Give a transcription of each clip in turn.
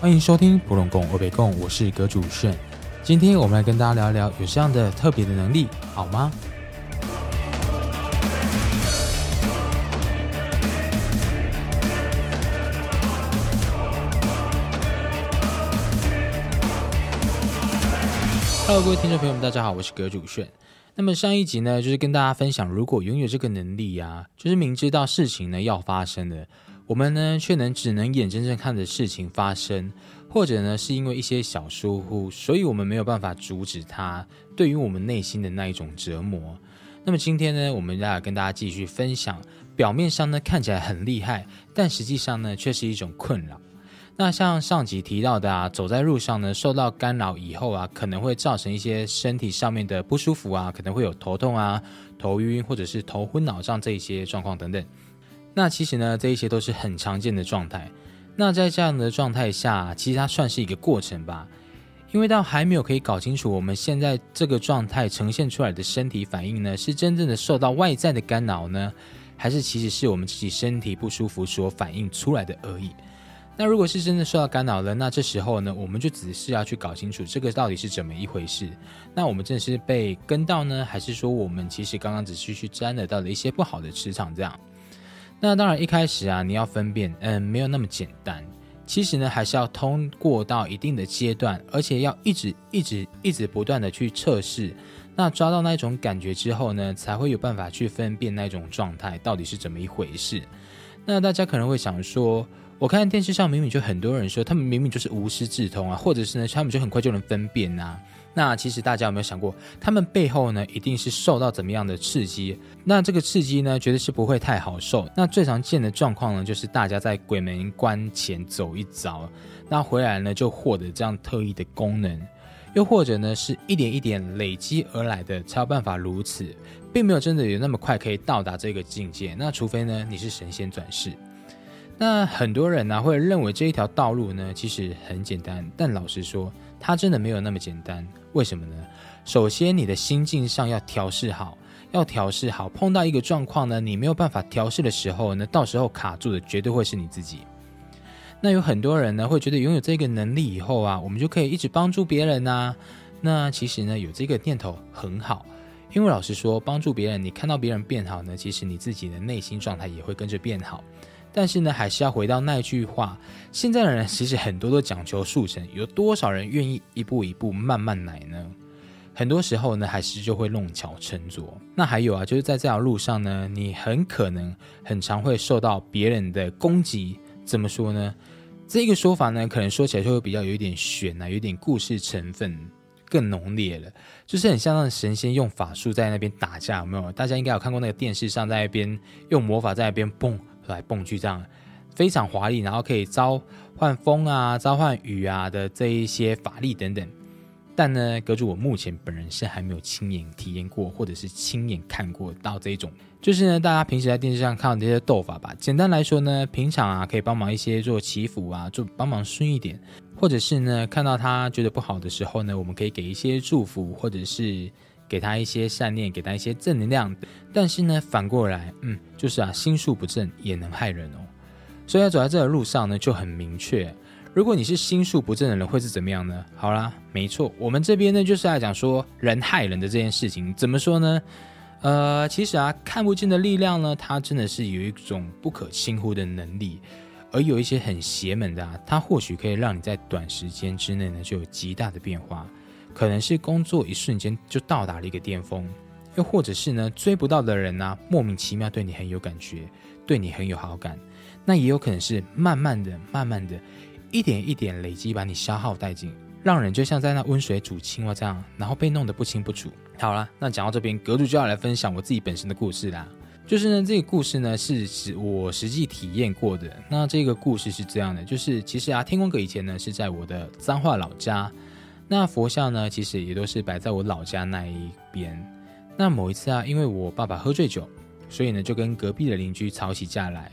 欢迎收听普隆共欧北共，我是阁主炫。今天我们来跟大家聊聊有这样的特别的能力，好吗？Hello，各位听众朋友们，大家好，我是阁主炫。那么上一集呢，就是跟大家分享，如果拥有这个能力呀，就是明知道事情呢要发生的。我们呢，却能只能眼睁睁看着事情发生，或者呢，是因为一些小疏忽，所以我们没有办法阻止它对于我们内心的那一种折磨。那么今天呢，我们要跟大家继续分享，表面上呢看起来很厉害，但实际上呢却是一种困扰。那像上集提到的啊，走在路上呢，受到干扰以后啊，可能会造成一些身体上面的不舒服啊，可能会有头痛啊、头晕或者是头昏脑胀这一些状况等等。那其实呢，这一些都是很常见的状态。那在这样的状态下，其实它算是一个过程吧。因为到还没有可以搞清楚我们现在这个状态呈现出来的身体反应呢，是真正的受到外在的干扰呢，还是其实是我们自己身体不舒服所反映出来的而已。那如果是真的受到干扰了，那这时候呢，我们就只是要去搞清楚这个到底是怎么一回事。那我们真的是被跟到呢，还是说我们其实刚刚只是去沾惹到了一些不好的磁场这样？那当然，一开始啊，你要分辨，嗯，没有那么简单。其实呢，还是要通过到一定的阶段，而且要一直、一直、一直不断的去测试。那抓到那种感觉之后呢，才会有办法去分辨那种状态到底是怎么一回事。那大家可能会想说，我看电视上明明就很多人说，他们明明就是无师自通啊，或者是呢，他们就很快就能分辨呐。那其实大家有没有想过，他们背后呢，一定是受到怎么样的刺激？那这个刺激呢，绝对是不会太好受。那最常见的状况呢，就是大家在鬼门关前走一遭，那回来呢就获得这样特异的功能，又或者呢是一点一点累积而来的，才有办法如此，并没有真的有那么快可以到达这个境界。那除非呢你是神仙转世。那很多人呢会认为这一条道路呢其实很简单，但老实说，它真的没有那么简单。为什么呢？首先，你的心境上要调试好，要调试好。碰到一个状况呢，你没有办法调试的时候呢，到时候卡住的绝对会是你自己。那有很多人呢，会觉得拥有这个能力以后啊，我们就可以一直帮助别人呐。那其实呢，有这个念头很好，因为老实说，帮助别人，你看到别人变好呢，其实你自己的内心状态也会跟着变好。但是呢，还是要回到那句话：现在的人其实很多都讲求速成，有多少人愿意一步一步慢慢来呢？很多时候呢，还是就会弄巧成拙。那还有啊，就是在这条路上呢，你很可能很常会受到别人的攻击。怎么说呢？这个说法呢，可能说起来就会比较有一点悬啊，有点故事成分更浓烈了。就是很像那神仙用法术在那边打架，有没有？大家应该有看过那个电视上在那边用魔法在那边蹦。来蹦去这样非常华丽，然后可以召唤风啊、召唤雨啊的这一些法力等等。但呢，阁主我目前本人是还没有亲眼体验过，或者是亲眼看过到这种。就是呢，大家平时在电视上看到这些斗法吧。简单来说呢，平常啊可以帮忙一些做祈福啊，做帮忙顺一点，或者是呢看到他觉得不好的时候呢，我们可以给一些祝福，或者是。给他一些善念，给他一些正能量。但是呢，反过来，嗯，就是啊，心术不正也能害人哦。所以要走在这条路上呢，就很明确。如果你是心术不正的人，会是怎么样呢？好啦，没错，我们这边呢就是来讲说人害人的这件事情。怎么说呢？呃，其实啊，看不见的力量呢，它真的是有一种不可轻忽的能力。而有一些很邪门的，啊，它或许可以让你在短时间之内呢，就有极大的变化。可能是工作一瞬间就到达了一个巅峰，又或者是呢追不到的人呢莫名其妙对你很有感觉，对你很有好感，那也有可能是慢慢的、慢慢的，一点一点累积把你消耗殆尽，让人就像在那温水煮青蛙这样，然后被弄得不清不楚。好了，那讲到这边，阁主就要来分享我自己本身的故事啦。就是呢，这个故事呢是指我实际体验过的。那这个故事是这样的，就是其实啊，天光阁以前呢是在我的彰化老家。那佛像呢，其实也都是摆在我老家那一边。那某一次啊，因为我爸爸喝醉酒，所以呢就跟隔壁的邻居吵起架来。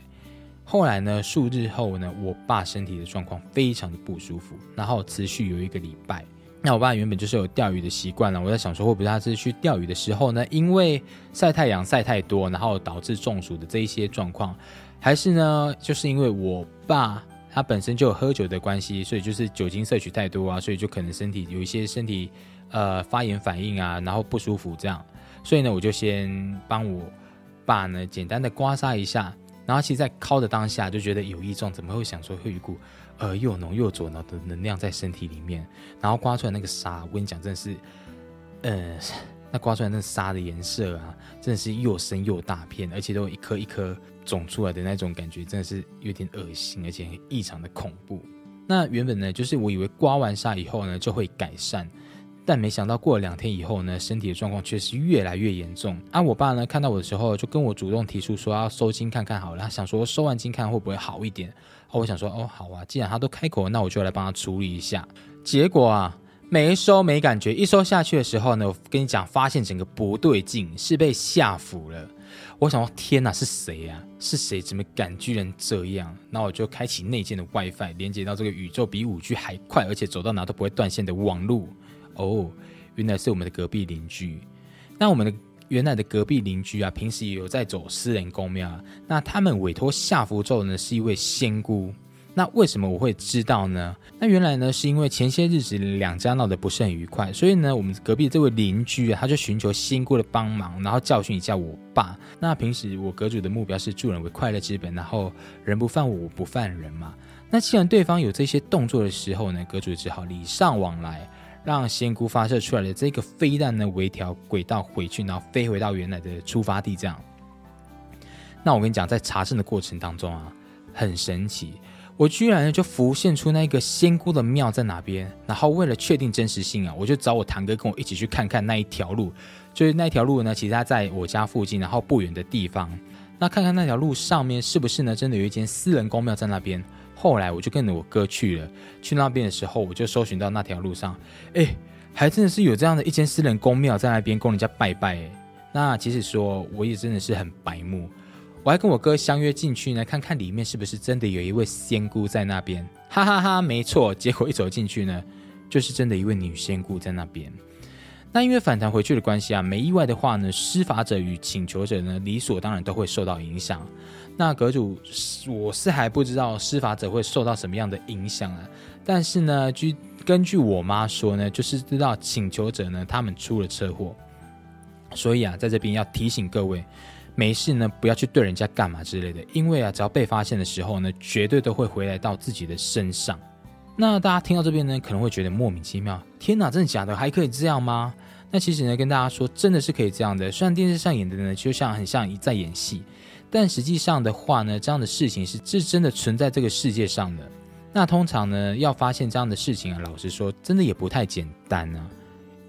后来呢，数日后呢，我爸身体的状况非常的不舒服，然后持续有一个礼拜。那我爸原本就是有钓鱼的习惯了，我在想说，会不会他是去钓鱼的时候呢，因为晒太阳晒太多，然后导致中暑的这一些状况，还是呢，就是因为我爸。他本身就有喝酒的关系，所以就是酒精摄取太多啊，所以就可能身体有一些身体呃发炎反应啊，然后不舒服这样。所以呢，我就先帮我爸呢简单的刮痧一下，然后其实，在敲的当下就觉得有异状，怎么会想说会有一股呃又浓又浊的能量在身体里面，然后刮出来那个痧，我跟你讲，真的是，呃。那刮出来那沙的颜色啊，真的是又深又大片，而且都一颗一颗肿出来的那种感觉，真的是有点恶心，而且异常的恐怖。那原本呢，就是我以为刮完痧以后呢就会改善，但没想到过了两天以后呢，身体的状况却是越来越严重。啊，我爸呢看到我的时候，就跟我主动提出说要收金看看好了，他想说收完金看会不会好一点。哦，我想说哦好啊，既然他都开口，那我就来帮他处理一下。结果啊。没收没感觉，一收下去的时候呢，我跟你讲，发现整个不对劲，是被吓服了。我想说，天哪，是谁呀？是谁？怎么敢居然这样？那我就开启内建的 WiFi，连接到这个宇宙比五 G 还快，而且走到哪都不会断线的网路。哦，原来是我们的隔壁邻居。那我们的原来的隔壁邻居啊，平时也有在走私人公庙。那他们委托下符咒呢，是一位仙姑。那为什么我会知道呢？那原来呢，是因为前些日子两家闹得不是很愉快，所以呢，我们隔壁这位邻居啊，他就寻求仙姑的帮忙，然后教训一下我爸。那平时我阁主的目标是助人为快乐之本，然后人不犯我，我不犯人嘛。那既然对方有这些动作的时候呢，阁主只好礼尚往来，让仙姑发射出来的这个飞弹呢，微调轨道回去，然后飞回到原来的出发地。这样。那我跟你讲，在查证的过程当中啊，很神奇。我居然就浮现出那个仙姑的庙在哪边，然后为了确定真实性啊，我就找我堂哥跟我一起去看看那一条路。就是那条路呢，其实它在我家附近，然后不远的地方。那看看那条路上面是不是呢，真的有一间私人公庙在那边。后来我就跟着我哥去了，去那边的时候，我就搜寻到那条路上，哎，还真的是有这样的一间私人公庙在那边供人家拜拜。那其实说我也真的是很白目。我还跟我哥相约进去呢，看看里面是不是真的有一位仙姑在那边。哈哈哈，没错。结果一走进去呢，就是真的一位女仙姑在那边。那因为反弹回去的关系啊，没意外的话呢，施法者与请求者呢，理所当然都会受到影响。那阁主，我是还不知道施法者会受到什么样的影响啊。但是呢，据根据我妈说呢，就是知道请求者呢，他们出了车祸。所以啊，在这边要提醒各位。没事呢，不要去对人家干嘛之类的，因为啊，只要被发现的时候呢，绝对都会回来到自己的身上。那大家听到这边呢，可能会觉得莫名其妙，天哪，真的假的？还可以这样吗？那其实呢，跟大家说，真的是可以这样的。虽然电视上演的呢，就像很像一在演戏，但实际上的话呢，这样的事情是是真的存在这个世界上的。那通常呢，要发现这样的事情啊，老实说，真的也不太简单啊。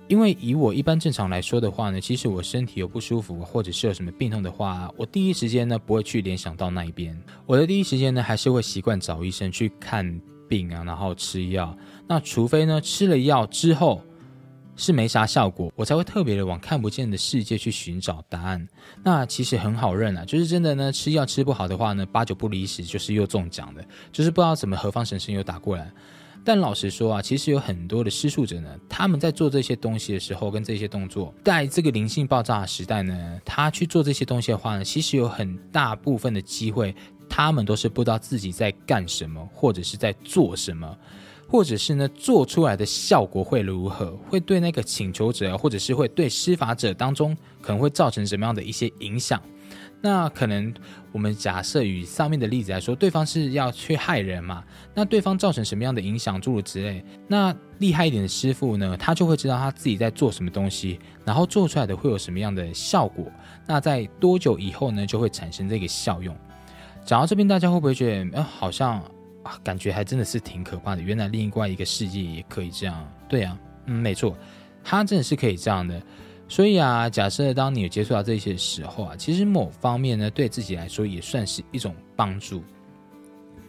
因为以我一般正常来说的话呢，其实我身体有不舒服或者是有什么病痛的话，我第一时间呢不会去联想到那一边，我的第一时间呢还是会习惯找医生去看病啊，然后吃药。那除非呢吃了药之后是没啥效果，我才会特别的往看不见的世界去寻找答案。那其实很好认啊，就是真的呢吃药吃不好的话呢，八九不离十就是又中奖的，就是不知道怎么何方神圣又打过来。但老实说啊，其实有很多的施术者呢，他们在做这些东西的时候，跟这些动作，在这个灵性爆炸的时代呢，他去做这些东西的话呢，其实有很大部分的机会，他们都是不知道自己在干什么，或者是在做什么，或者是呢做出来的效果会如何，会对那个请求者，或者是会对施法者当中可能会造成什么样的一些影响。那可能我们假设与上面的例子来说，对方是要去害人嘛？那对方造成什么样的影响，诸如之类。那厉害一点的师傅呢，他就会知道他自己在做什么东西，然后做出来的会有什么样的效果。那在多久以后呢，就会产生这个效用？讲到这边，大家会不会觉得，哎，好像，感觉还真的是挺可怕的。原来另外一个世界也可以这样？对啊，嗯，没错，他真的是可以这样的。所以啊，假设当你接触到这些时候啊，其实某方面呢，对自己来说也算是一种帮助。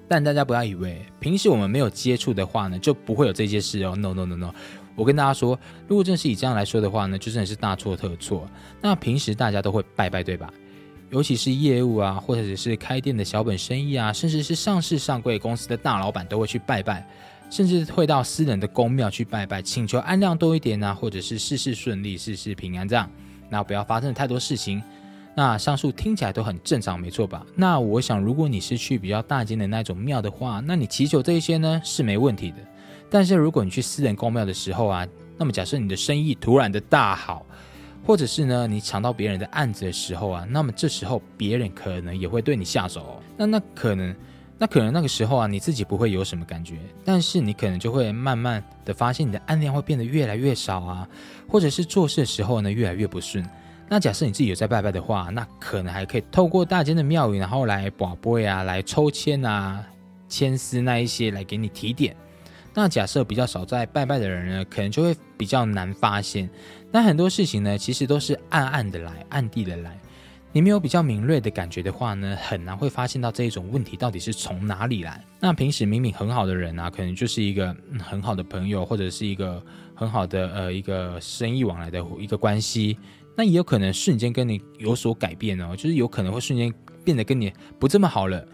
但大家不要以为平时我们没有接触的话呢，就不会有这些事哦。No No No No，我跟大家说，如果真是以这样来说的话呢，就真的是大错特错。那平时大家都会拜拜，对吧？尤其是业务啊，或者是开店的小本生意啊，甚至是上市上柜公司的大老板都会去拜拜。甚至会到私人的宫庙去拜拜，请求安量多一点啊，或者是事事顺利、事事平安这样。那不要发生太多事情。那上述听起来都很正常，没错吧？那我想，如果你是去比较大间的那种庙的话，那你祈求这一些呢是没问题的。但是如果你去私人公庙的时候啊，那么假设你的生意突然的大好，或者是呢你抢到别人的案子的时候啊，那么这时候别人可能也会对你下手。那那可能，那可能那个时候啊，你自己不会有什么感觉，但是你可能就会慢慢的发现你的暗量会变得越来越少啊，或者是做事的时候呢越来越不顺。那假设你自己有在拜拜的话，那可能还可以透过大间的庙宇，然后来卜卦啊，来抽签啊、签丝那一些来给你提点。那假设比较少在拜拜的人呢，可能就会比较难发现。那很多事情呢，其实都是暗暗的来，暗地的来。你没有比较敏锐的感觉的话呢，很难会发现到这一种问题到底是从哪里来。那平时明明很好的人啊，可能就是一个很好的朋友，或者是一个很好的呃一个生意往来的一个关系。那也有可能瞬间跟你有所改变哦，就是有可能会瞬间变得跟你不这么好了，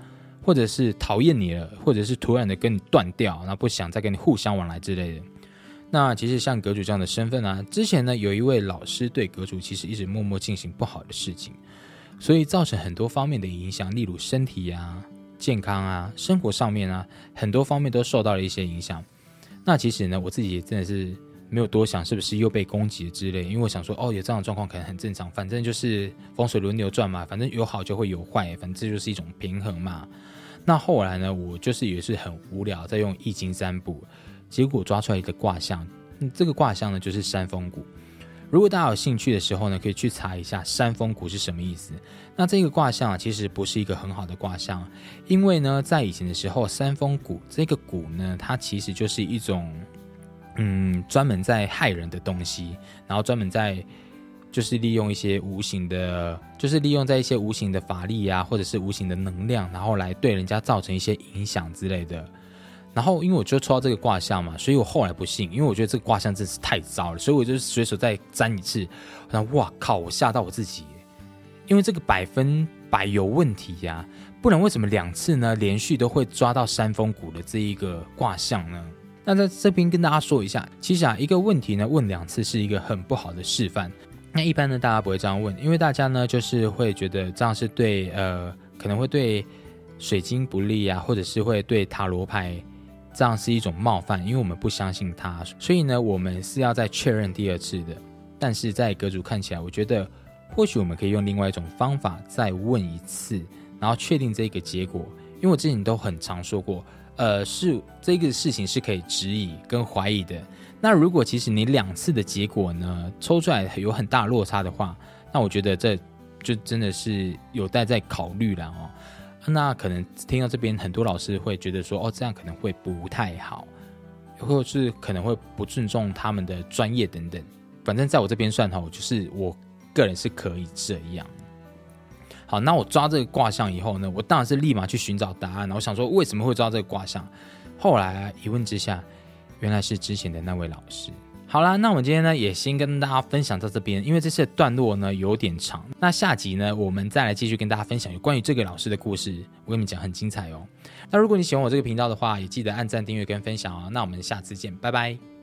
或者是讨厌你了，或者是突然的跟你断掉，那不想再跟你互相往来之类的。那其实像阁主这样的身份啊，之前呢有一位老师对阁主其实一直默默进行不好的事情，所以造成很多方面的影响，例如身体啊、健康啊、生活上面啊，很多方面都受到了一些影响。那其实呢，我自己也真的是。没有多想是不是又被攻击之类，因为我想说哦，有这样的状况可能很正常，反正就是风水轮流转嘛，反正有好就会有坏，反正这就是一种平衡嘛。那后来呢，我就是也是很无聊，在用易经占卜，结果抓出来一个卦象，这个卦象呢就是山峰谷。如果大家有兴趣的时候呢，可以去查一下山峰谷是什么意思。那这个卦象啊，其实不是一个很好的卦象，因为呢，在以前的时候，山峰谷这个谷呢，它其实就是一种。嗯，专门在害人的东西，然后专门在就是利用一些无形的，就是利用在一些无形的法力啊，或者是无形的能量，然后来对人家造成一些影响之类的。然后因为我就抽到这个卦象嘛，所以我后来不信，因为我觉得这个卦象真是太糟了，所以我就随手再粘一次。然后哇靠，我吓到我自己，因为这个百分百有问题呀，不然为什么两次呢连续都会抓到山峰谷的这一个卦象呢？那在这边跟大家说一下，其实啊，一个问题呢问两次是一个很不好的示范。那一般呢，大家不会这样问，因为大家呢就是会觉得这样是对呃，可能会对水晶不利啊，或者是会对塔罗牌这样是一种冒犯，因为我们不相信他，所以呢，我们是要再确认第二次的。但是在阁主看起来，我觉得或许我们可以用另外一种方法再问一次，然后确定这个结果，因为我之前都很常说过。呃，是这个事情是可以质疑跟怀疑的。那如果其实你两次的结果呢，抽出来有很大落差的话，那我觉得这就真的是有待再考虑了哦。那可能听到这边，很多老师会觉得说，哦，这样可能会不太好，或者是可能会不尊重他们的专业等等。反正在我这边算哈，就是我个人是可以这样。好，那我抓这个卦象以后呢，我当然是立马去寻找答案。我想说，为什么会抓这个卦象？后来一问之下，原来是之前的那位老师。好啦，那我们今天呢也先跟大家分享到这边，因为这次的段落呢有点长。那下集呢，我们再来继续跟大家分享有关于这个老师的故事。我跟你们讲，很精彩哦。那如果你喜欢我这个频道的话，也记得按赞、订阅跟分享哦。那我们下次见，拜拜。